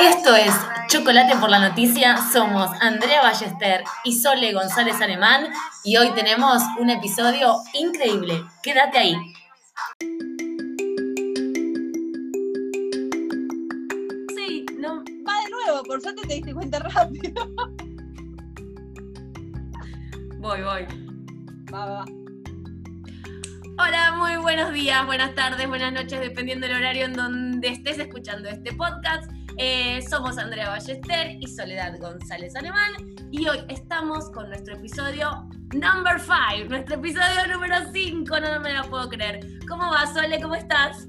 Esto es Chocolate por la Noticia. Somos Andrea Ballester y Sole González Alemán y hoy tenemos un episodio increíble. Quédate ahí. Sí, no, va de nuevo, por suerte te diste cuenta rápido. Voy, voy. Va, va. Hola, muy buenos días, buenas tardes, buenas noches, dependiendo del horario en donde estés escuchando este podcast. Eh, somos Andrea Ballester y Soledad González Alemán y hoy estamos con nuestro episodio number 5, nuestro episodio número 5, no me lo puedo creer. ¿Cómo va, Sole? ¿Cómo estás?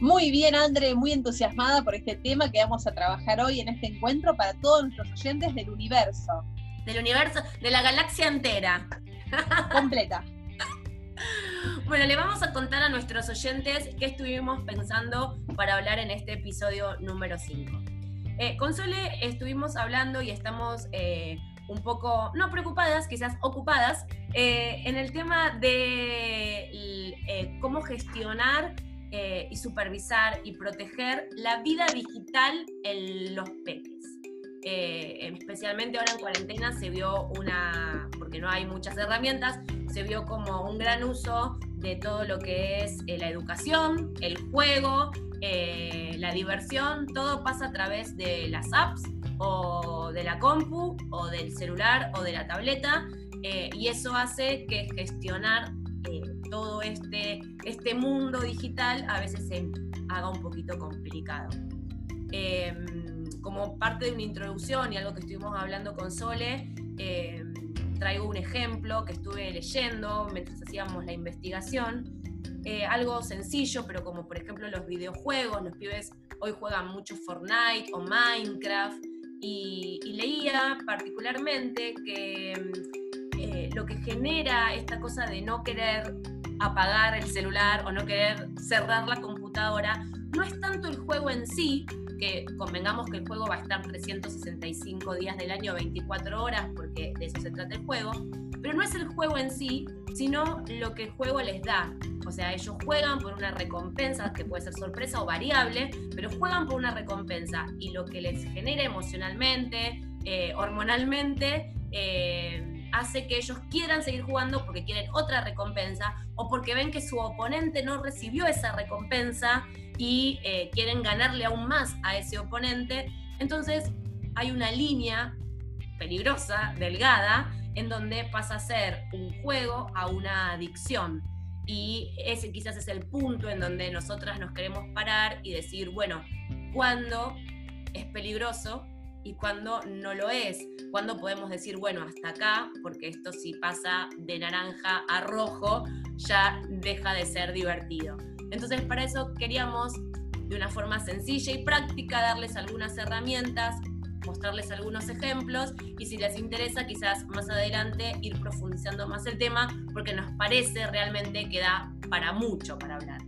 Muy bien, Andre, muy entusiasmada por este tema que vamos a trabajar hoy en este encuentro para todos nuestros oyentes del universo. Del universo, de la galaxia entera. Completa. Bueno, le vamos a contar a nuestros oyentes qué estuvimos pensando para hablar en este episodio número 5. Eh, con Sole estuvimos hablando y estamos eh, un poco, no preocupadas, quizás ocupadas, eh, en el tema de cómo gestionar y supervisar y proteger la vida digital en los peques. Especialmente ahora en cuarentena se vio una, porque no hay muchas herramientas, se vio como un gran uso de todo lo que es eh, la educación, el juego, eh, la diversión, todo pasa a través de las apps o de la compu o del celular o de la tableta eh, y eso hace que gestionar todo este, este mundo digital a veces se haga un poquito complicado. Em, como parte de una introducción y algo que estuvimos hablando con Sole, em, traigo un ejemplo que estuve leyendo mientras hacíamos la investigación. Eh, algo sencillo, pero como por ejemplo los videojuegos, los pibes hoy juegan mucho Fortnite o Minecraft, y, leía particularmente que eh, lo que genera esta cosa de no querer apagar el celular o no querer cerrar la computadora no es tanto el juego en sí, que convengamos que el juego va a estar 365 días del año, 24 horas, porque de eso se trata el juego, pero no es el juego en sí, sino lo que el juego les da. O sea, ellos juegan por una recompensa, que puede ser sorpresa o variable, pero juegan por una recompensa y lo que les genera emocionalmente, eh, hormonalmente, eh, hace que ellos quieran seguir jugando porque quieren otra recompensa o porque ven que su oponente no recibió esa recompensa y eh, quieren ganarle aún más a ese oponente. Entonces hay una línea peligrosa, delgada, en donde pasa a ser un juego a una adicción. Y ese quizás es el punto en donde nosotras nos queremos parar y decir, bueno, ¿cuándo es peligroso y cuándo no lo es? ¿Cuándo podemos decir, bueno, hasta acá, porque esto si pasa de naranja a rojo, ya deja de ser divertido? Entonces, para eso queríamos, de una forma sencilla y práctica, darles algunas herramientas, mostrarles algunos ejemplos y si les interesa, quizás más adelante ir profundizando más el tema, porque nos parece realmente que da para mucho para hablar.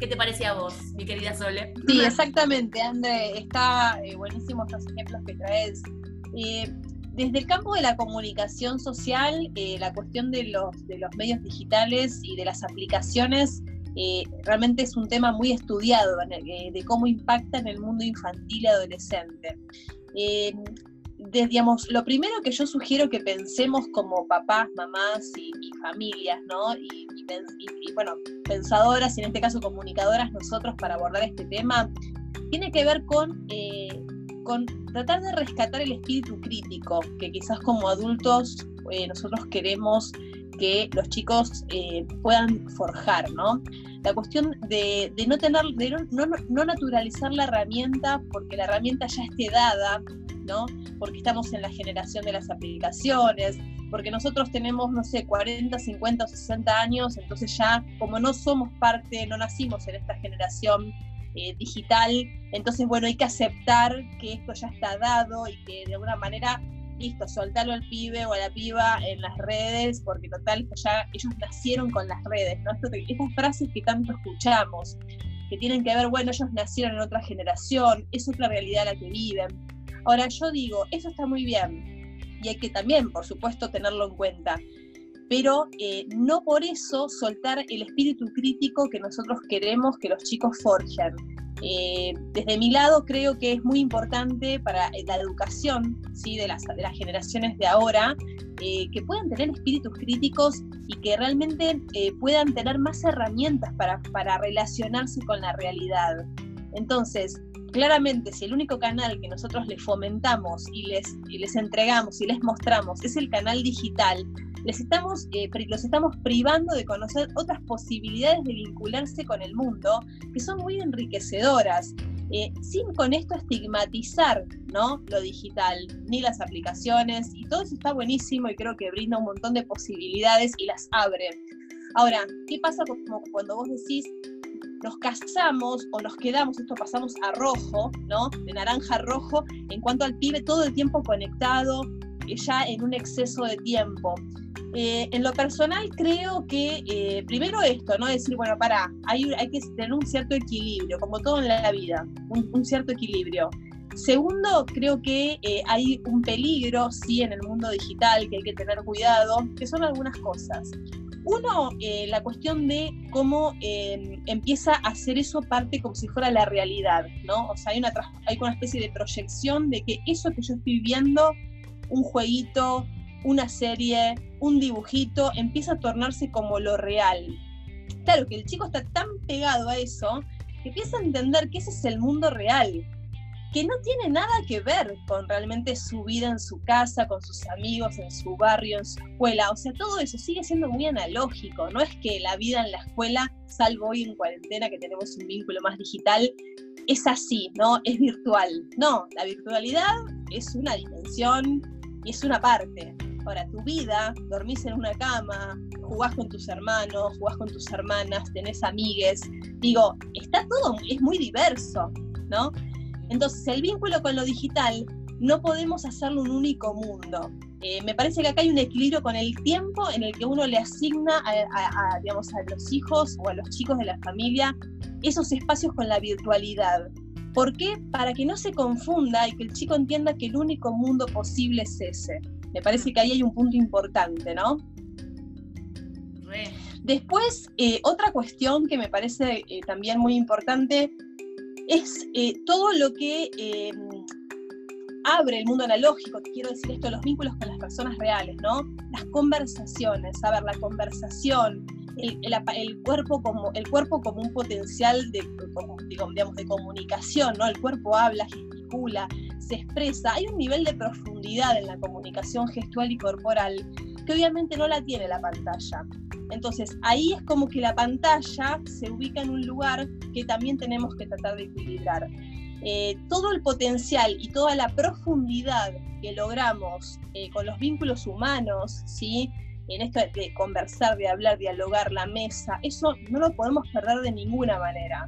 ¿Qué te parece a vos, mi querida Sole? Sí, exactamente, André. Está eh, buenísimo estos ejemplos que traes. Eh, desde el campo de la comunicación social, eh, la cuestión de los, de los medios digitales y de las aplicaciones eh, realmente es un tema muy estudiado eh, de cómo impacta en el mundo infantil y adolescente. Eh, lo primero que yo sugiero que pensemos como papás, mamás y, familias, ¿no? Y, bueno, pensadoras y en este caso comunicadoras nosotros para abordar este tema, tiene que ver con, con tratar de rescatar el espíritu crítico que quizás como adultos nosotros queremos que los chicos puedan forjar, ¿no? la cuestión de, no tener, de no, naturalizar la herramienta porque la herramienta ya esté dada, ¿no? Porque estamos en la generación de las aplicaciones, porque nosotros tenemos, no sé, 40, 50 o 60 años, entonces ya como no somos parte, no nacimos en esta generación eh, digital, entonces bueno, hay que aceptar que esto ya está dado y que de alguna manera listo, soltalo al pibe o a la piba en las redes, porque total, ya ellos nacieron con las redes, ¿no? estas frases que tanto escuchamos, que tienen que ver, bueno, ellos nacieron en otra generación, es otra realidad la que viven. Ahora yo digo, eso está muy bien, y hay que también, por supuesto, tenerlo en cuenta, pero eh, no por eso soltar el espíritu crítico que nosotros queremos que los chicos forjen. Eh, desde mi lado creo que es muy importante para la educación ¿sí? de, las, de las generaciones de ahora eh, que puedan tener espíritus críticos y que realmente eh, puedan tener más herramientas para, para relacionarse con la realidad. Entonces, claramente, si el único canal que nosotros les fomentamos y les, y les entregamos y les mostramos es el canal digital, les estamos, eh, los estamos privando de conocer otras posibilidades de vincularse con el mundo que son muy enriquecedoras. Eh, sin con esto estigmatizar ¿no? lo digital, ni las aplicaciones, y todo eso está buenísimo y creo que brinda un montón de posibilidades y las abre. Ahora, ¿qué pasa como cuando vos decís, nos casamos o nos quedamos, esto pasamos a rojo, ¿no? De naranja a rojo, en cuanto al pibe todo el tiempo conectado, eh, ya en un exceso de tiempo. Eh, en lo personal creo que eh, primero esto, ¿no? Decir, bueno, para, hay, hay que tener un cierto equilibrio, como todo en la vida, un, cierto equilibrio. Segundo, creo que hay un peligro, sí, en el mundo digital que hay que tener cuidado, que son algunas cosas. Uno, la cuestión de cómo empieza a hacer eso parte como si fuera la realidad, ¿no? O sea, hay una, hay una especie de proyección de que eso que yo estoy viendo, un jueguito, una serie, un dibujito, empieza a tornarse como lo real. Claro que el chico está tan pegado a eso que empieza a entender que ese es el mundo real, que no tiene nada que ver con realmente su vida en su casa, con sus amigos, en su barrio, en su escuela. O sea, todo eso sigue siendo muy analógico. No es que la vida en la escuela, salvo hoy en cuarentena que tenemos un vínculo más digital, es así, ¿no? Es virtual. No, la virtualidad es una dimensión y es una parte. Ahora, tu vida, dormís en una cama, jugás con tus hermanos, jugás con tus hermanas, tenés amigues. Digo, está todo, es muy diverso, ¿no? Entonces, el vínculo con lo digital no podemos hacerlo un único mundo. Eh, me parece que acá hay un equilibrio con el tiempo en el que uno le asigna a, digamos, a los hijos o a los chicos de la familia esos espacios con la virtualidad. ¿Por qué? Para que no se confunda y que el chico entienda que el único mundo posible es ese. Me parece que ahí hay un punto importante, ¿no? Después, eh, otra cuestión que me parece eh, también muy importante es eh, todo lo que abre el mundo analógico, quiero decir esto, los vínculos con las personas reales, ¿no? Las conversaciones, a la conversación, el, cuerpo, como, el cuerpo como un potencial de, digamos, de comunicación, ¿no? El cuerpo habla, gesticula, se expresa. Hay un nivel de profundidad en la comunicación gestual y corporal que obviamente no la tiene la pantalla. Entonces, ahí es como que la pantalla se ubica en un lugar que también tenemos que tratar de equilibrar. Eh, todo el potencial y toda la profundidad que logramos eh, con los vínculos humanos, ¿sí? en esto de conversar, de hablar, dialogar, la mesa, eso no lo podemos perder de ninguna manera,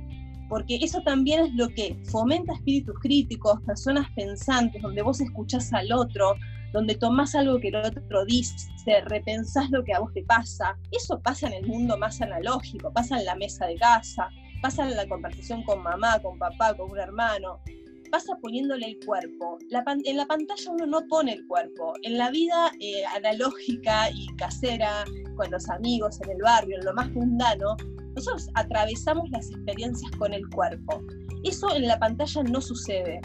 porque eso también es lo que fomenta espíritus críticos, personas pensantes, donde vos escuchás al otro, donde tomás algo que el otro dice, repensás lo que a vos te pasa. Eso pasa en el mundo más analógico, pasa en la mesa de casa, pasa en la conversación con mamá, con papá, con un hermano pasa poniéndole el cuerpo. en la pantalla uno no pone el cuerpo. En la vida eh, analógica y casera, con los amigos, en el barrio, en lo más mundano, nosotros atravesamos las experiencias con el cuerpo. Eso en la pantalla no sucede.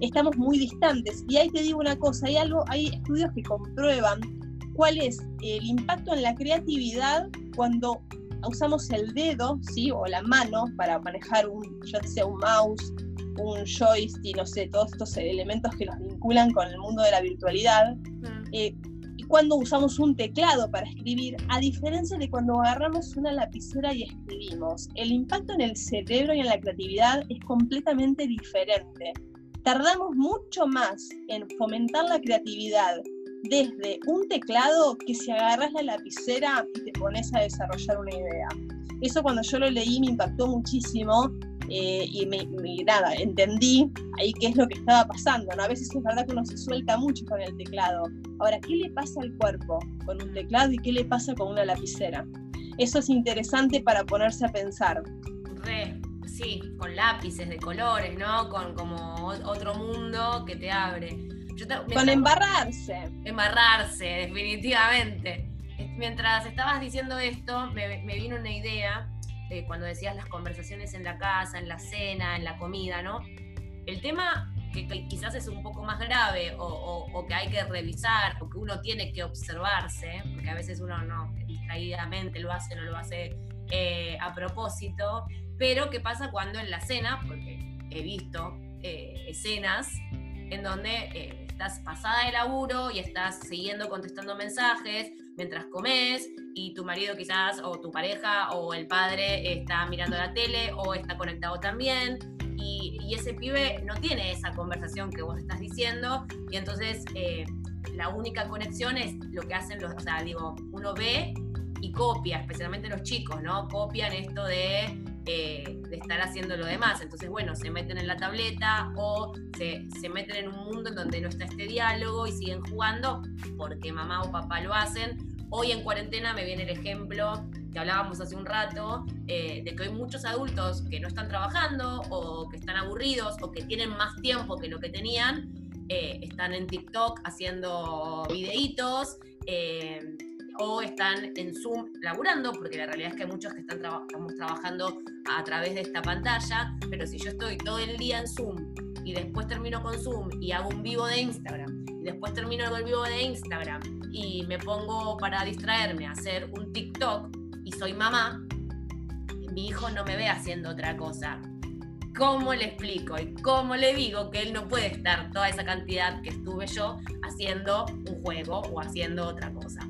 Estamos muy distantes. Y ahí te digo una cosa, hay algo, hay estudios que comprueban cuál es el impacto en la creatividad cuando usamos el dedo, ¿sí? o la mano para manejar un, ya sea un mouse, un joystick, no sé, todos estos elementos que nos vinculan con el mundo de la virtualidad. Eh, y cuando usamos un teclado para escribir, a diferencia de cuando agarramos una lapicera y escribimos, el impacto en el cerebro y en la creatividad es completamente diferente. Tardamos mucho más en fomentar la creatividad desde un teclado que si agarras la lapicera y te pones a desarrollar una idea. Eso cuando yo lo leí me impactó muchísimo eh, y me, nada, entendí ahí qué es lo que estaba pasando. ¿no? A veces es verdad que uno se suelta mucho con el teclado. Ahora, ¿qué le pasa al cuerpo con un teclado y qué le pasa con una lapicera? Eso es interesante para ponerse a pensar. Re, sí, con lápices de colores, ¿no? Con como otro mundo que te abre. con embarrarse. Embarrarse, definitivamente. Mientras estabas diciendo esto, me, me vino una idea eh, cuando decías las conversaciones en la casa, en la cena, en la comida, ¿no? El tema que, quizás es un poco más grave o, que hay que revisar o que uno tiene que observarse, porque a veces uno no distraídamente lo hace, no lo hace eh, a propósito, pero qué pasa cuando en la cena, porque he visto eh, escenas en donde eh, estás pasada de laburo y estás siguiendo contestando mensajes mientras comes y tu marido quizás o tu pareja o el padre está mirando la tele o está conectado también. Y, ese pibe no tiene esa conversación que vos estás diciendo. Y entonces eh, la única conexión es lo que hacen los, o sea, digo, uno ve y copia, especialmente los chicos, ¿no? Copian esto de eh, de estar haciendo lo demás. Entonces, bueno, se meten en la tableta o se, se, meten en un mundo en donde no está este diálogo y siguen jugando porque mamá o papá lo hacen. Hoy en cuarentena me viene el ejemplo que hablábamos hace un rato, eh, de que hay muchos adultos que no están trabajando o que están aburridos o que tienen más tiempo que lo que tenían, eh, están en TikTok haciendo videitos, o están en Zoom laburando, porque la realidad es que hay muchos que están estamos trabajando a través de esta pantalla, pero si yo estoy todo el día en Zoom y después termino con Zoom y hago un vivo de Instagram, y después termino el vivo de Instagram y me pongo para distraerme a hacer un TikTok y soy mamá, mi hijo no me ve haciendo otra cosa. ¿Cómo le explico y cómo le digo que él no puede estar toda esa cantidad que estuve yo haciendo un juego o haciendo otra cosa?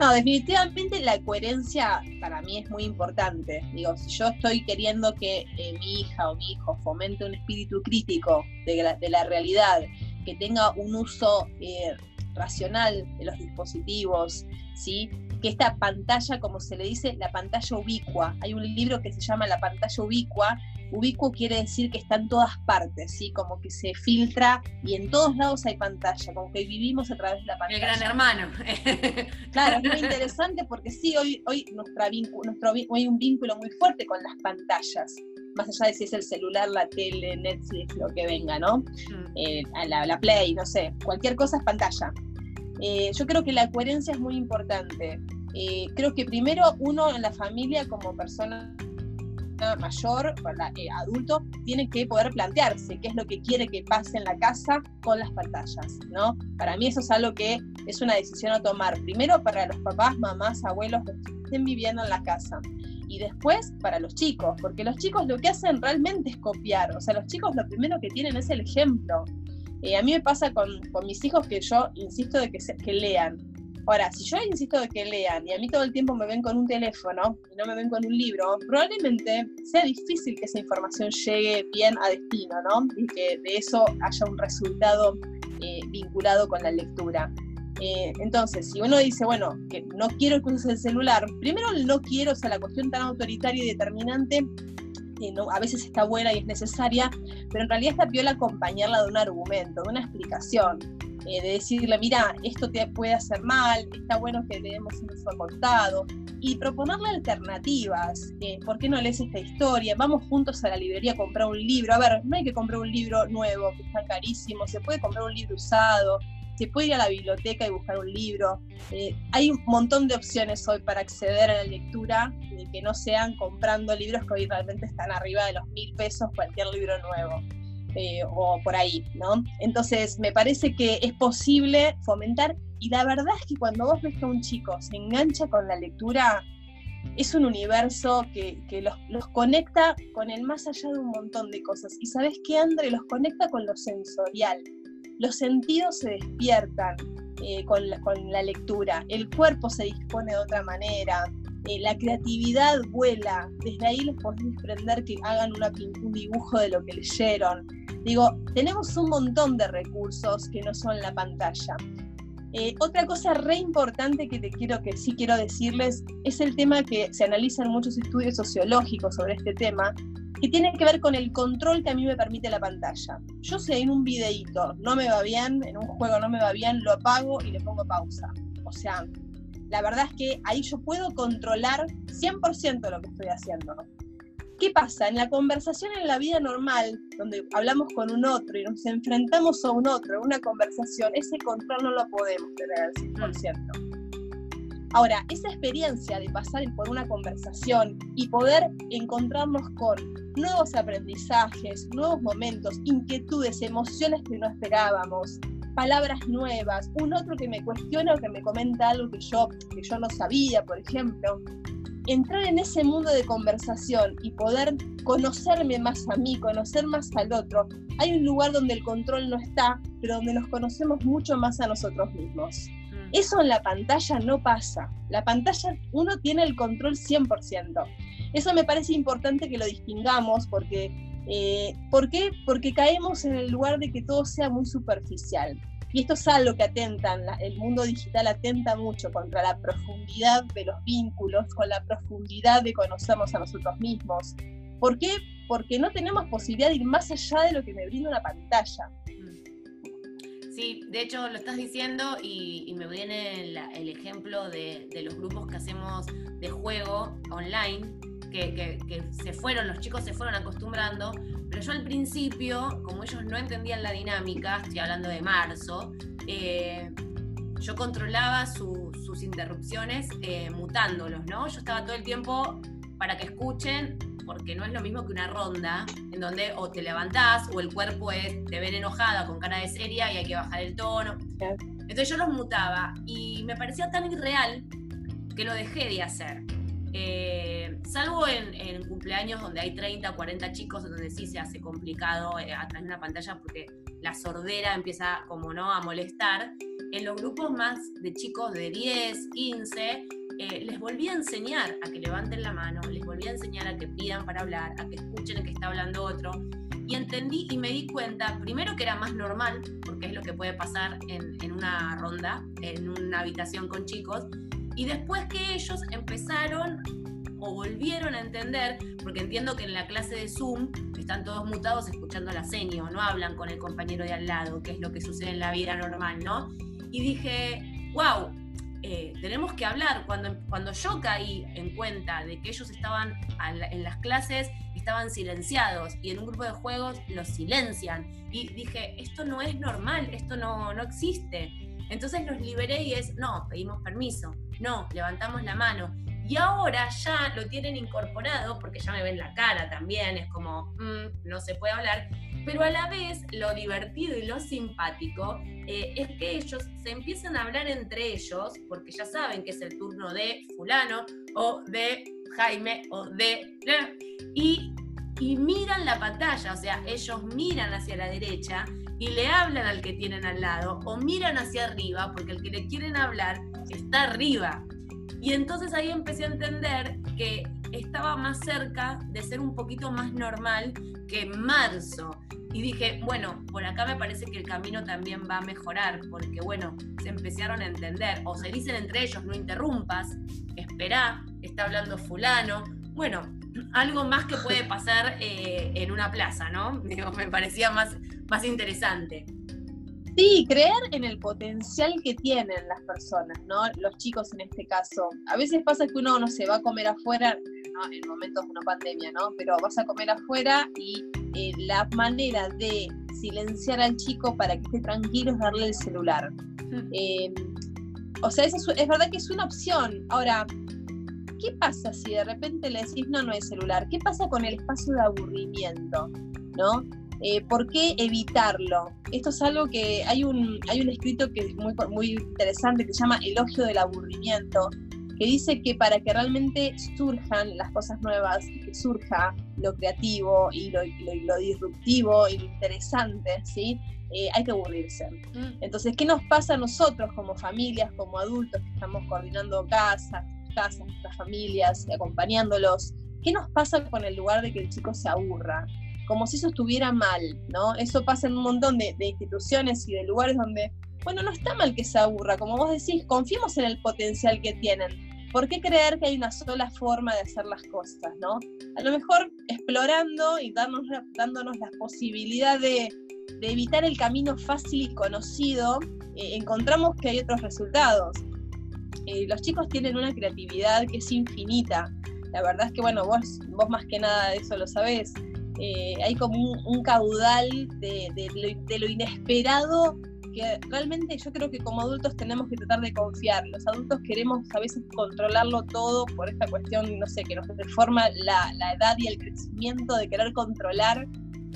No, definitivamente la coherencia para mí es muy importante. Digo, si yo estoy queriendo que eh, mi hija o mi hijo fomente un espíritu crítico de la, realidad, que tenga un uso eh, racional de los dispositivos, ¿sí? que esta pantalla, como se le dice, la pantalla ubicua, hay un libro que se llama La pantalla ubicua, ubicuo quiere decir que está en todas partes, ¿sí? como que se filtra y en todos lados hay pantalla, como que vivimos a través de la pantalla. El gran hermano. claro, es muy interesante porque sí, hoy, hoy nuestra nuestro, hay un vínculo muy fuerte con las pantallas más allá de si es el celular, la tele, Netflix, lo que venga, ¿no? Mm. Eh, la, la, Play, no sé, cualquier cosa es pantalla. Eh, yo creo que la coherencia es muy importante. Eh, creo que primero uno en la familia como persona mayor, eh, adulto, tiene que poder plantearse qué es lo que quiere que pase en la casa con las pantallas, ¿no? Para mí eso es algo que es una decisión a tomar, primero para los papás, mamás, abuelos que estén viviendo en la casa y después para los chicos, porque los chicos lo que hacen realmente es copiar, o sea, los chicos lo primero que tienen es el ejemplo. Eh, a mí me pasa con, mis hijos que yo insisto de que, que lean. Ahora, si yo insisto de que lean y a mí todo el tiempo me ven con un teléfono y no me ven con un libro, probablemente sea difícil que esa información llegue bien a destino, ¿no? Y que de eso haya un resultado eh, vinculado con la lectura. Eh, entonces, si uno dice, bueno, que no quiero que uses el celular, primero no quiero, o sea, la cuestión tan autoritaria y determinante a veces está buena y es necesaria, pero en realidad está piola acompañarla de un argumento, de una explicación, eh, de decirle, mira, esto te puede hacer mal, está bueno que le demos un uso contado, y proponerle alternativas. Eh, ¿Por qué no lees esta historia? Vamos juntos a la librería a comprar un libro. A ver, no hay que comprar un libro nuevo, que está carísimo, se puede comprar un libro usado, se puede ir a la biblioteca y buscar un libro. Eh, hay un montón de opciones hoy para acceder a la lectura y que no sean comprando libros que hoy realmente están arriba de los mil pesos cualquier libro nuevo. Eh, o por ahí, ¿no? Entonces, me parece que es posible fomentar, y la verdad es que cuando vos ves que un chico se engancha con la lectura, es un universo que, los, conecta con el más allá de un montón de cosas. Y sabes qué, André, los conecta con lo sensorial los sentidos se despiertan eh, con, la, lectura, el cuerpo se dispone de otra manera, eh, la creatividad vuela, desde ahí les podés desprender que hagan un dibujo de lo que leyeron. Digo, tenemos un montón de recursos que no son la pantalla. Eh, otra cosa re importante que te quiero que sí quiero decirles es el tema que se analiza en muchos estudios sociológicos sobre este tema, que tiene que ver con el control que a mí me permite la pantalla. Yo sé en un videíto no me va bien, en un juego no me va bien, lo apago y le pongo pausa. O sea, la verdad es que ahí yo puedo controlar 100% lo que estoy haciendo. ¿Qué pasa? En la conversación en la vida normal, donde hablamos con un otro y nos enfrentamos a un otro en una conversación, ese control no lo podemos tener al 100%. Ahora, esa experiencia de pasar por una conversación y poder encontrarnos con nuevos aprendizajes, nuevos momentos, inquietudes, emociones que no esperábamos, palabras nuevas, un otro que me cuestiona o que me comenta algo que yo, que yo no sabía, por ejemplo, entrar en ese mundo de conversación y poder conocerme más a mí, conocer más al otro, hay un lugar donde el control no está, pero donde nos conocemos mucho más a nosotros mismos. Mm. Eso en la pantalla no pasa. La pantalla uno tiene el control 100%. Eso me parece importante que lo distingamos porque, eh, ¿por qué? Porque caemos en el lugar de que todo sea muy superficial. Y esto es algo que atentan, el mundo digital atenta mucho contra la profundidad de los vínculos, con la profundidad de conocernos a nosotros mismos. ¿Por qué? Porque no tenemos posibilidad de ir más allá de lo que me brinda una pantalla. Sí, de hecho lo estás diciendo y, me viene el ejemplo de, los grupos que hacemos de juego online, que, se fueron, los chicos se fueron acostumbrando, pero yo al principio, como ellos no entendían la dinámica, estoy hablando de marzo, eh, yo controlaba sus interrupciones eh, mutándolos, ¿no? Yo estaba todo el tiempo para que escuchen, porque no es lo mismo que una ronda en donde o te levantás o el cuerpo es, te ven enojada con cara de seria y hay que bajar el tono. Entonces yo los mutaba y me parecía tan irreal que lo dejé de hacer. Eh, salvo en, cumpleaños donde hay 30 o 40 chicos, donde sí se hace complicado eh, atrás de una pantalla porque la sordera empieza como no a molestar. En los grupos más de chicos de 10, 15, eh, les volví a enseñar a que levanten la mano, les volví a enseñar a que pidan para hablar, a que escuchen a que está hablando otro. Y entendí y me di cuenta, primero que era más normal, porque es lo que puede pasar en, en una ronda, en una habitación con chicos, y después que ellos empezaron o volvieron a entender, porque entiendo que en la clase de Zoom están todos mutados escuchando la seño, no hablan con el compañero de al lado, que es lo que sucede en la vida normal, ¿no? Y dije, wow, eh, tenemos que hablar. Cuando, cuando yo caí en cuenta de que ellos estaban en las clases, estaban silenciados y en un grupo de juegos los silencian. Y dije, esto no es normal, esto no, no existe. Entonces los liberé y es, no, pedimos permiso, no, levantamos la mano. Y ahora ya lo tienen incorporado, porque ya me ven la cara también, es como, mm, no se puede hablar, pero a la vez lo divertido y lo simpático eh, es que ellos se empiezan a hablar entre ellos, porque ya saben que es el turno de fulano o de Jaime o de... Y, y miran la pantalla, o sea, ellos miran hacia la derecha y le hablan al que tienen al lado o miran hacia arriba porque el que le quieren hablar está arriba. Y entonces ahí empecé a entender que estaba más cerca de ser un poquito más normal que marzo. Y dije, bueno, por acá me parece que el camino también va a mejorar, porque bueno, se empezaron a entender, o se dicen entre ellos, no interrumpas, espera, está hablando fulano. Bueno, algo más que puede pasar eh, en una plaza, ¿no? me parecía más, más interesante. Sí, creer en el potencial que tienen las personas, ¿no? Los chicos en este caso. A veces pasa que uno no se va a comer afuera, ¿no? en momentos de una pandemia, ¿no? Pero vas a comer afuera y eh, la manera de silenciar al chico para que esté tranquilo es darle el celular. Eh, o sea, es, es verdad que es una opción. Ahora, ¿qué pasa si de repente le decís no, no es celular? ¿Qué pasa con el espacio de aburrimiento? ¿No? Eh, ¿Por qué evitarlo? Esto es algo que hay un, hay un escrito que es muy, muy interesante que se llama Elogio del Aburrimiento, que dice que para que realmente surjan las cosas nuevas, que surja lo creativo y lo, disruptivo y lo interesante, ¿sí? Eh, hay que aburrirse. Mm. Entonces, ¿qué nos pasa a nosotros como familias, como adultos que estamos coordinando casas, casas, nuestras familias, acompañándolos? ¿Qué nos pasa con el lugar de que el chico se aburra? como si eso estuviera mal, ¿no? Eso pasa en un montón de, instituciones y de lugares donde, bueno, no está mal que se aburra, como vos decís, confiemos en el potencial que tienen. ¿Por qué creer que hay una sola forma de hacer las cosas, no? A lo mejor explorando y dándonos la posibilidad de, evitar el camino fácil y conocido, eh, encontramos que hay otros resultados. Eh, los chicos tienen una creatividad que es infinita. La verdad es que, bueno, vos, vos más que nada de eso lo sabés. Eh, hay como un, caudal de, lo, inesperado que realmente yo creo que como adultos tenemos que tratar de confiar. Los adultos queremos a veces controlarlo todo por esta cuestión, no sé, que nos deforma la, la edad y el crecimiento de querer controlar.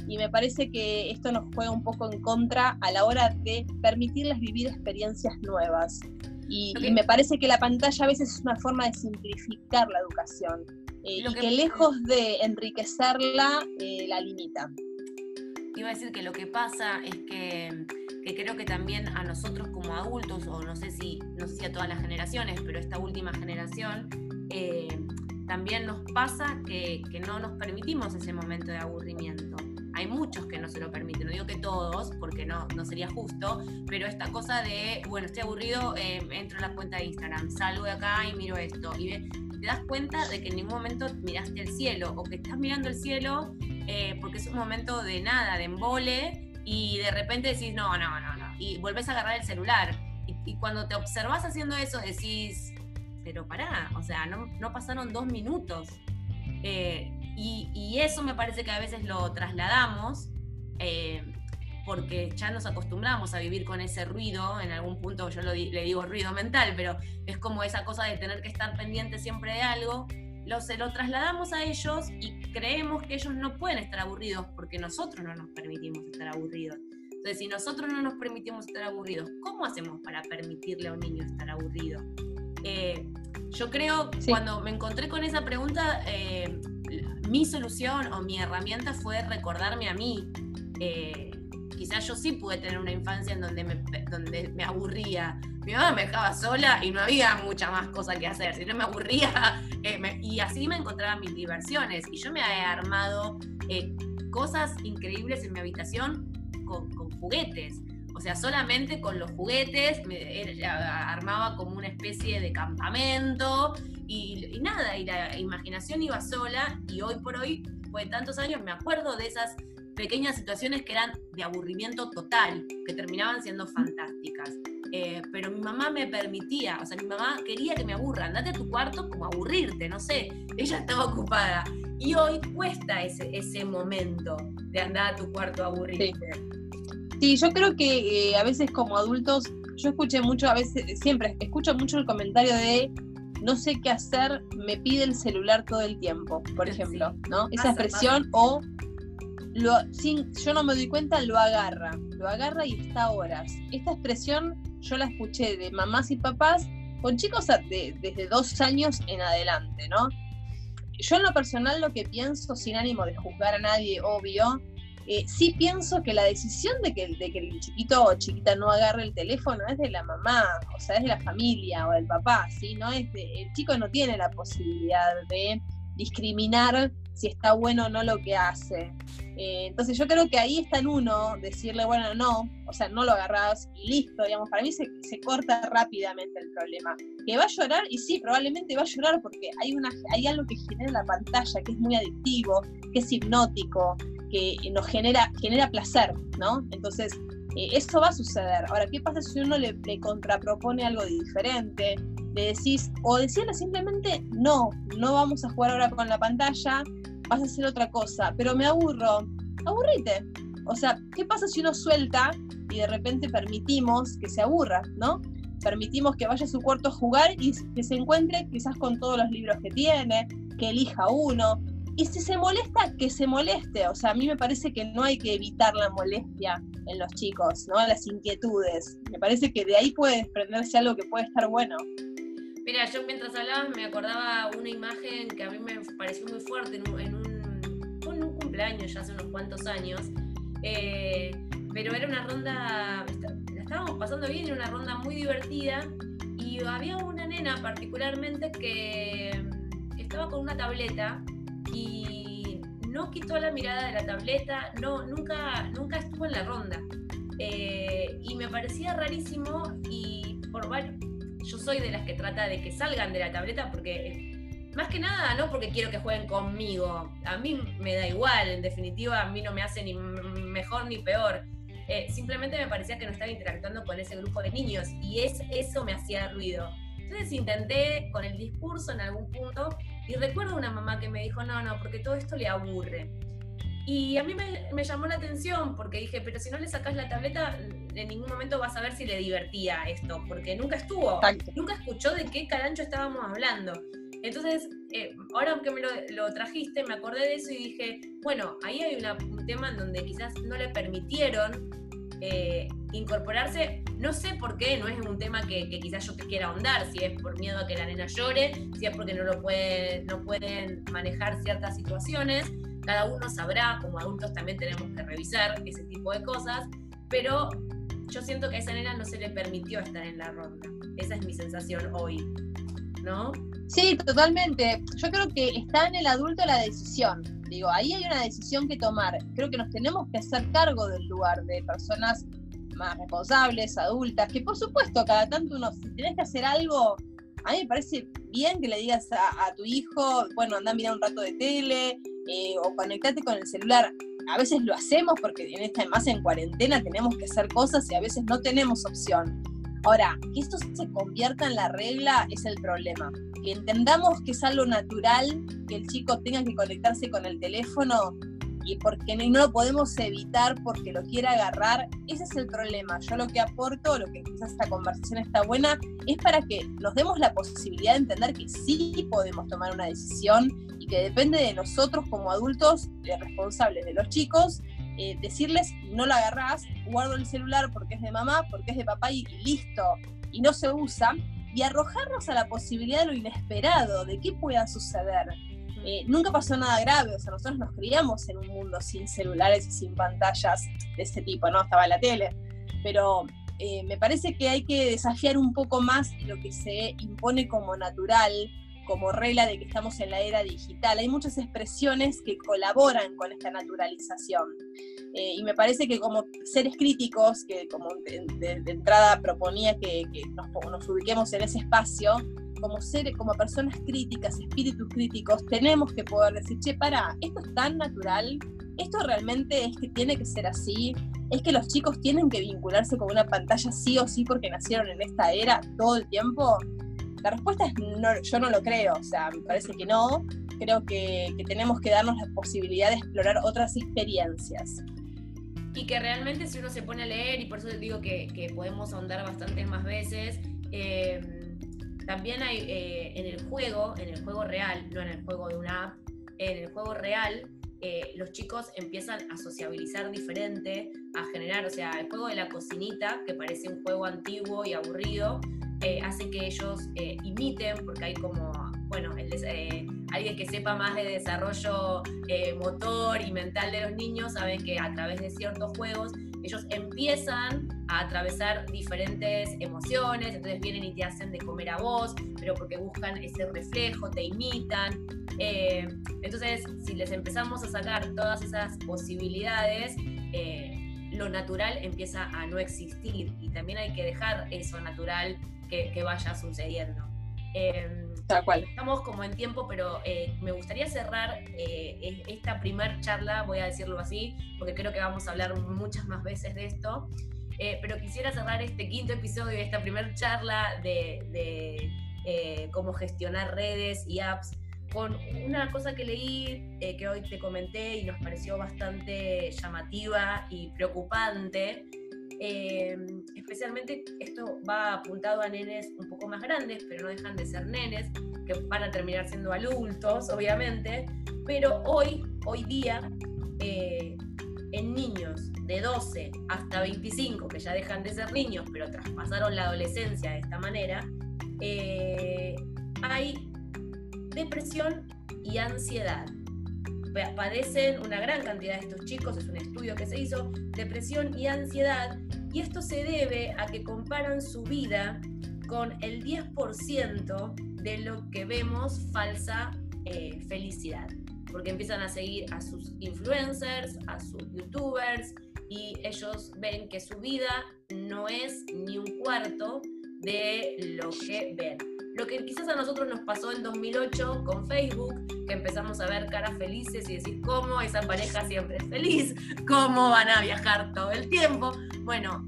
Y me parece que esto nos juega un poco en contra a la hora de permitirles vivir experiencias nuevas. Y, me parece que la pantalla a veces es una forma de simplificar la educación eh, y que, lejos de enriquecerla, eh, la limita. Iba a decir que lo que pasa es que, creo que también a nosotros como adultos, o no sé si, no sé si a todas las generaciones, pero esta última generación, eh, también nos pasa que, que no nos permitimos ese momento de aburrimiento hay muchos que no se lo permiten, no digo que todos, porque no, no sería justo, pero esta cosa de, bueno, estoy aburrido, eh, entro a la cuenta de Instagram, salgo de acá y miro esto, y te das cuenta de que en ningún momento miraste el cielo, o que estás mirando el cielo eh, porque es un momento de nada, de embole, y de repente decís, no, no, no, no, y volvés a agarrar el celular. Y, cuando te observas haciendo eso, decís, pero pará, o sea, no, no pasaron dos minutos. Eh, y, eso me parece que a veces lo trasladamos eh, porque ya nos acostumbramos a vivir con ese ruido, en algún punto yo le digo ruido mental, pero es como esa cosa de tener que estar pendiente siempre de algo, lo, se lo trasladamos a ellos y creemos que ellos no pueden estar aburridos porque nosotros no nos permitimos estar aburridos. Entonces, si nosotros no nos permitimos estar aburridos, ¿cómo hacemos para permitirle a un niño estar aburrido? Eh, yo creo, cuando me encontré con esa pregunta, eh, mi solución o mi herramienta fue recordarme a mí. Eh, quizás yo sí pude tener una infancia en donde me, donde me aburría. Mi mamá me dejaba sola y no había mucha más cosa que hacer. Si no me aburría, eh, y así me encontraba mis diversiones. Y yo me he armado eh, cosas increíbles en mi habitación con, con juguetes. O sea, solamente con los juguetes me armaba como una especie de campamento y, nada, y la imaginación iba sola y hoy por hoy, después de tantos años, me acuerdo de esas pequeñas situaciones que eran de aburrimiento total, que terminaban siendo fantásticas. Eh, pero mi mamá me permitía, o sea, mi mamá quería que me aburra, andate a tu cuarto como aburrirte, no sé, ella estaba ocupada. Y hoy cuesta ese, ese momento de andar a tu cuarto a aburrirte. Sí, yo creo que eh, a veces como adultos, yo escuché mucho, a veces, siempre escucho mucho el comentario de no sé qué hacer, me pide el celular todo el tiempo, por ejemplo, ¿no? Esa expresión o lo, sin, yo no me doy cuenta, lo agarra, lo agarra y está horas. Esta expresión yo la escuché de mamás y papás con chicos desde dos años en adelante, ¿no? Yo en lo personal lo que pienso, sin ánimo de juzgar a nadie, obvio, eh, sí pienso que la decisión de que, el chiquito o chiquita no agarre el teléfono es de la mamá, o sea, es de la familia o del papá, ¿sí? No es el chico no tiene la posibilidad de discriminar si está bueno o no lo que hace. Eh, entonces yo creo que ahí está en uno decirle, bueno, no, o sea, no lo agarras y listo, digamos, para mí se, se, corta rápidamente el problema. Que va a llorar, y sí, probablemente va a llorar porque hay, una, hay algo que genera la pantalla, que es muy adictivo, que es hipnótico, que nos genera, genera placer, ¿no? Entonces, eh, eso va a suceder. Ahora, ¿qué pasa si uno le, contrapropone algo diferente? Le decís, o decirle simplemente, no, no vamos a jugar ahora con la pantalla, vas a hacer otra cosa, pero me aburro. Aburrite. O sea, ¿qué pasa si uno suelta y de repente permitimos que se aburra, ¿no? Permitimos que vaya a su cuarto a jugar y que se encuentre quizás con todos los libros que tiene, que elija uno, y si se molesta, que se moleste. O sea, a mí me parece que no hay que evitar la molestia en los chicos, ¿no? Las inquietudes. Me parece que de ahí puede desprenderse algo que puede estar bueno. Mira, yo mientras hablabas me acordaba una imagen que a mí me pareció muy fuerte en un, cumpleaños ya hace unos cuantos años. Eh, pero era una ronda, la estábamos pasando bien, era una ronda muy divertida y había una nena particularmente que estaba con una tableta y no quitó la mirada de la tableta, no, nunca, nunca estuvo en la ronda. Eh, y me parecía rarísimo y por varios, yo soy de las que trata de que salgan de la tableta porque más que nada no porque quiero que jueguen conmigo, a mí me da igual, en definitiva a mí no me hace ni mejor ni peor. Eh, simplemente me parecía que no estaba interactuando con ese grupo de niños y es, eso me hacía ruido. Entonces intenté con el discurso en algún punto y recuerdo una mamá que me dijo, no, no, porque todo esto le aburre. Y a mí me, llamó la atención porque dije, pero si no le sacas la tableta, en ningún momento vas a ver si le divertía esto, porque nunca estuvo, nunca escuchó de qué carancho estábamos hablando. Entonces, eh, ahora que me lo, trajiste, me acordé de eso y dije, bueno, ahí hay un tema en donde quizás no le permitieron eh, incorporarse, no sé por qué, no es un tema que, quizás yo te quiera ahondar, si es por miedo a que la nena llore, si es porque no lo puede, no pueden manejar ciertas situaciones, cada uno sabrá, como adultos también tenemos que revisar ese tipo de cosas, pero yo siento que a esa nena no se le permitió estar en la ronda. Esa es mi sensación hoy, ¿no? Sí, totalmente. Yo creo que está en el adulto la decisión. Digo, ahí hay una decisión que tomar. Creo que nos tenemos que hacer cargo del lugar de personas más responsables, adultas, que por supuesto cada tanto uno, si tenés que hacer algo, a mí me parece bien que le digas a, tu hijo, bueno, anda a mirar un rato de tele, eh, o conectate con el celular. A veces lo hacemos porque en esta más en cuarentena tenemos que hacer cosas y a veces no tenemos opción. Ahora, que esto se convierta en la regla es el problema. Que entendamos que es algo natural que el chico tenga que conectarse con el teléfono y porque no, lo podemos evitar porque lo quiera agarrar, ese es el problema. Yo lo que aporto, lo que quizás esta conversación está buena, es para que nos demos la posibilidad de entender que sí podemos tomar una decisión y que depende de nosotros como adultos, de responsables de los chicos, eh, decirles no lo agarrás, guardo el celular porque es de mamá, porque es de papá y listo, y no se usa, y arrojarnos a la posibilidad de lo inesperado, de qué pueda suceder. Eh, nunca pasó nada grave, o sea, nosotros nos criamos en un mundo sin celulares y sin pantallas de ese tipo, ¿no? Estaba la tele, pero eh, me parece que hay que desafiar un poco más lo que se impone como natural, como regla de que estamos en la era digital. Hay muchas expresiones que colaboran con esta naturalización. Eh, y me parece que como seres críticos, que como de, entrada proponía que, nos, nos, ubiquemos en ese espacio, como seres, como personas críticas, espíritus críticos, tenemos que poder decir, che, para, esto es tan natural, esto realmente es que tiene que ser así, es que los chicos tienen que vincularse con una pantalla sí o sí porque nacieron en esta era todo el tiempo. La respuesta es no, yo no lo creo, o sea, me parece que no. Creo que, tenemos que darnos la posibilidad de explorar otras experiencias. Y que realmente si uno se pone a leer, y por eso digo que, que podemos ahondar bastantes más veces, eh, también hay eh, en el juego, en el juego real, no en el juego de una app, en el juego real, eh, los chicos empiezan a sociabilizar diferente, a generar, o sea, el juego de la cocinita, que parece un juego antiguo y aburrido, eh, hace que ellos imiten, porque hay como, bueno, alguien que sepa más de desarrollo motor y mental de los niños sabe que a través de ciertos juegos ellos empiezan a atravesar diferentes emociones, entonces vienen y te hacen de comer a vos, pero porque buscan ese reflejo, te imitan. Eh, entonces, si les empezamos a sacar todas esas posibilidades, eh, lo natural empieza a no existir y también hay que dejar eso natural que, vaya sucediendo. Eh, Tal cual. Estamos como en tiempo, pero me gustaría cerrar esta primer charla, voy a decirlo así, porque creo que vamos a hablar muchas más veces de esto. Eh, pero quisiera cerrar este quinto episodio, esta primera charla de, eh, cómo gestionar redes y apps con una cosa que leí, eh, que hoy te comenté y nos pareció bastante llamativa y preocupante. especialmente esto va apuntado a nenes un poco más grandes, pero no dejan de ser nenes, que van a terminar siendo adultos, obviamente. Pero hoy, hoy día, en niños de 12 hasta 25, que ya dejan de ser niños, pero traspasaron la adolescencia de esta manera, eh, hay depresión y ansiedad. Padecen una gran cantidad de estos chicos, es un estudio que se hizo, depresión y ansiedad, y esto se debe a que comparan su vida con el 10% de lo que vemos falsa eh, felicidad porque empiezan a seguir a sus influencers, a sus youtubers, y ellos ven que su vida no es ni un cuarto de lo que ven. Lo que quizás a nosotros nos pasó en 2008 con Facebook, que empezamos a ver caras felices y decir cómo esa pareja siempre es feliz, cómo van a viajar todo el tiempo. Bueno,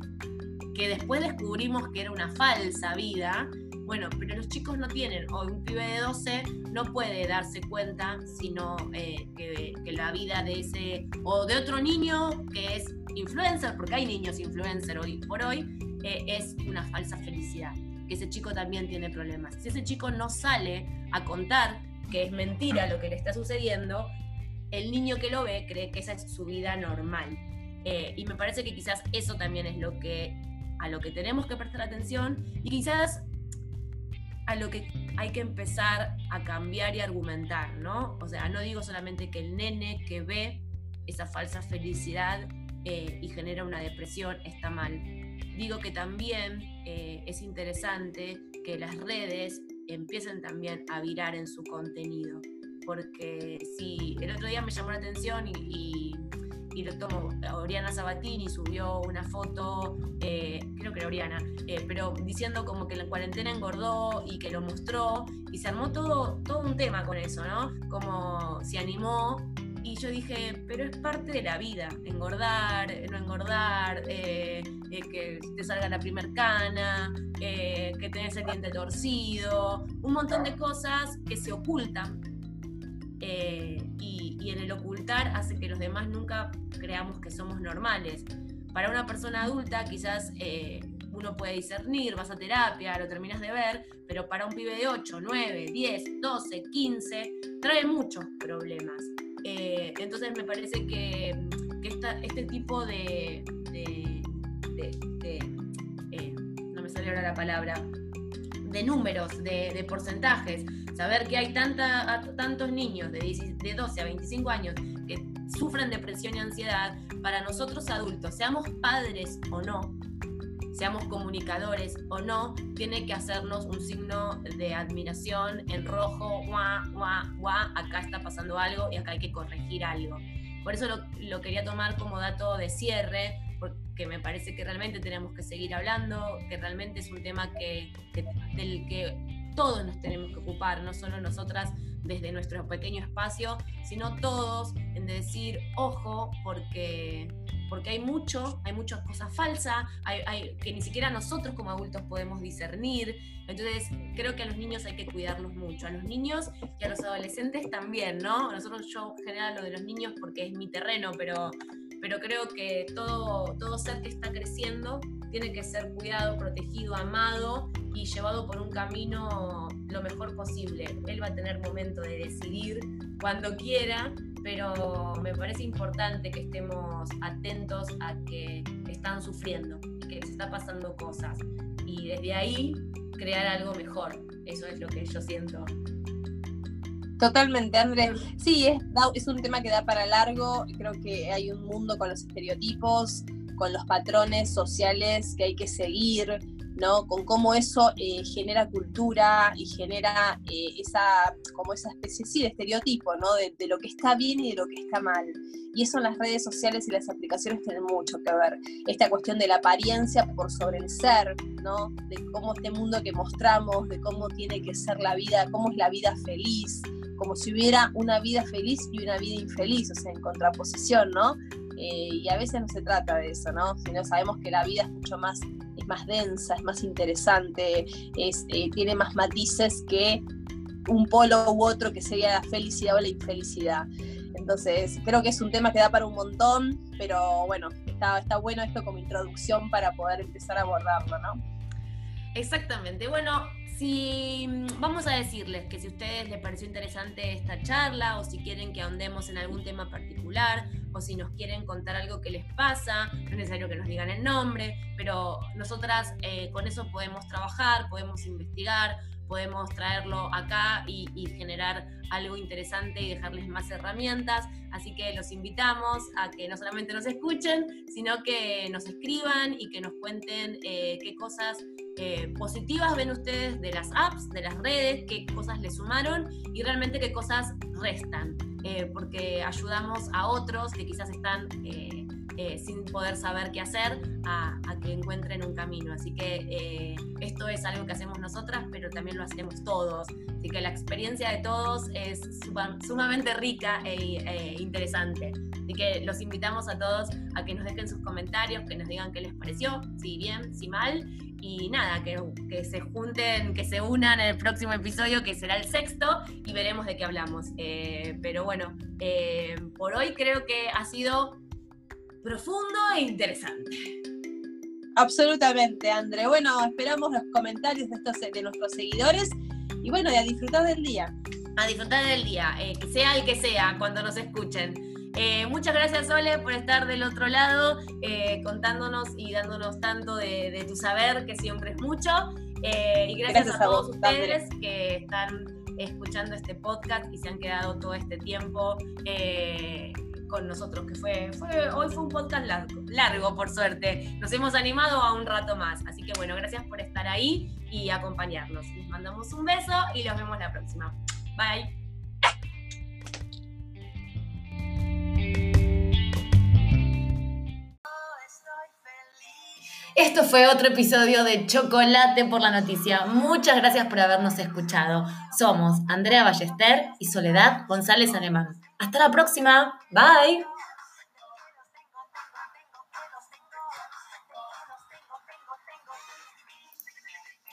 que después descubrimos que era una falsa vida. Bueno, pero los chicos no tienen, hoy un pibe de 12 no puede darse cuenta sino que, que, la vida de ese o de otro niño que es influencer, porque hay niños influencer hoy por hoy, es una falsa felicidad, que ese chico también tiene problemas. Si ese chico no sale a contar que es mentira lo que le está sucediendo, el niño que lo ve cree que esa es su vida normal. Eh, y me parece que quizás eso también es lo que, a lo que tenemos que prestar atención y quizás a lo que hay que empezar a cambiar y argumentar, ¿no? O sea, no digo solamente que el nene que ve esa falsa felicidad eh, y genera una depresión está mal. Digo que también eh, es interesante que las redes empiecen también a virar en su contenido. Porque si el otro día me llamó la atención y, y, lo tomo, Oriana Sabatini subió una foto, eh, creo que era Oriana, eh, pero diciendo como que la cuarentena engordó y que lo mostró y se armó todo, todo un tema con eso, ¿no? Como se animó y yo dije, pero es parte de la vida, engordar, no engordar, eh, eh, que te salga la primer cana, eh, que tenés el diente torcido, un montón de cosas que se ocultan. Y, y, en el ocultar hace que los demás nunca creamos que somos normales. Para una persona adulta quizás uno puede discernir, vas a terapia, lo terminas de ver, pero para un pibe de 8, 9, 10, 12, 15, trae muchos problemas. Eh, entonces me parece que, este tipo de, eh, no me sale ahora la palabra, de números, de, porcentajes, saber que hay tanta, tantos niños de, de 12 a 25 años que sufren depresión y ansiedad, para nosotros adultos, seamos padres o no, seamos comunicadores o no, tiene que hacernos un signo de admiración en rojo, guau, guau, guau, acá está pasando algo y acá hay que corregir algo. Por eso lo, quería tomar como dato de cierre, porque me parece que realmente tenemos que seguir hablando, que realmente es un tema que, del que todos nos tenemos que ocupar, no solo nosotras desde nuestro pequeño espacio, sino todos en decir, ojo, porque porque hay mucho, hay muchas cosas falsas, hay, que ni siquiera nosotros como adultos podemos discernir. Entonces, creo que a los niños hay que cuidarlos mucho, a los niños y a los adolescentes también, ¿no? Nosotros yo general lo de los niños porque es mi terreno, pero, pero creo que todo, todo ser que está creciendo tiene que ser cuidado, protegido, amado y llevado por un camino lo mejor posible. Él va a tener momento de decidir cuando quiera pero me parece importante que estemos atentos a que están sufriendo y que les está pasando cosas. Y desde ahí crear algo mejor. Eso es lo que yo siento. Totalmente, Andrés. Sí, es, es un tema que da para largo. Creo que hay un mundo con los estereotipos, con los patrones sociales que hay que seguir, ¿no? Con cómo eso eh, genera cultura y genera eh, esa, como esa especie de estereotipo, ¿no? De, lo que está bien y de lo que está mal. Y eso en las redes sociales y las aplicaciones tiene mucho que ver. Esta cuestión de la apariencia por sobre el ser, ¿no? De cómo este mundo que mostramos, de cómo tiene que ser la vida, cómo es la vida feliz, como si hubiera una vida feliz y una vida infeliz, o sea, en contraposición, ¿no? Eh, y a veces no se trata de eso, ¿no? Sino sabemos que la vida es mucho más más densa, es más interesante, es, eh, tiene más matices que un polo u otro que sería la felicidad o la infelicidad. Entonces, creo que es un tema que da para un montón, pero bueno, está, está bueno esto como introducción para poder empezar a abordarlo, ¿no? Exactamente. Bueno, si mm, vamos a decirles que si a ustedes les pareció interesante esta charla o si quieren que ahondemos en algún tema particular o si nos quieren contar algo que les pasa, no es necesario que nos digan el nombre, pero nosotras eh, con eso podemos trabajar, podemos investigar, podemos traerlo acá y, generar algo interesante y dejarles más herramientas. Así que los invitamos a que no solamente nos escuchen, sino que nos escriban y que nos cuenten eh, qué cosas eh, positivas ven ustedes de las apps, de las redes, qué cosas les sumaron y realmente qué cosas restan. Eh, porque ayudamos a otros que quizás están eh, sin poder saber qué hacer a, que encuentren un camino. Así que eh, esto es algo que hacemos nosotras, pero también lo hacemos todos. Así que la experiencia de todos es sumamente rica e, e interesante. Así que los invitamos a todos a que nos dejen sus comentarios, que nos digan qué les pareció, si bien, si mal y nada, que, que, se junten, que se unan en el próximo episodio, que será el sexto, y veremos de qué hablamos. Eh, pero bueno, eh, por hoy creo que ha sido profundo e interesante. Absolutamente, André. Bueno, esperamos los comentarios de, estos, de nuestros seguidores y bueno, y a disfrutar del día. A disfrutar del día, eh, sea el que sea, cuando nos escuchen. Eh, muchas gracias, Sole, por estar del otro lado, eh, contándonos y dándonos tanto de, tu saber, que siempre es mucho. Eh, y gracias, a, todos ustedes que están escuchando este podcast y se han quedado todo este tiempo con nosotros, que fue, hoy fue un podcast largo, largo, por suerte. Nos hemos animado a un rato más. Así que bueno, gracias por estar ahí y acompañarnos. Les mandamos un beso y los vemos la próxima. Bye. Esto fue otro episodio de Chocolate por la Noticia. Muchas gracias por habernos escuchado. Somos Andrea Ballester y Soledad González Alemán. Hasta la próxima. Bye.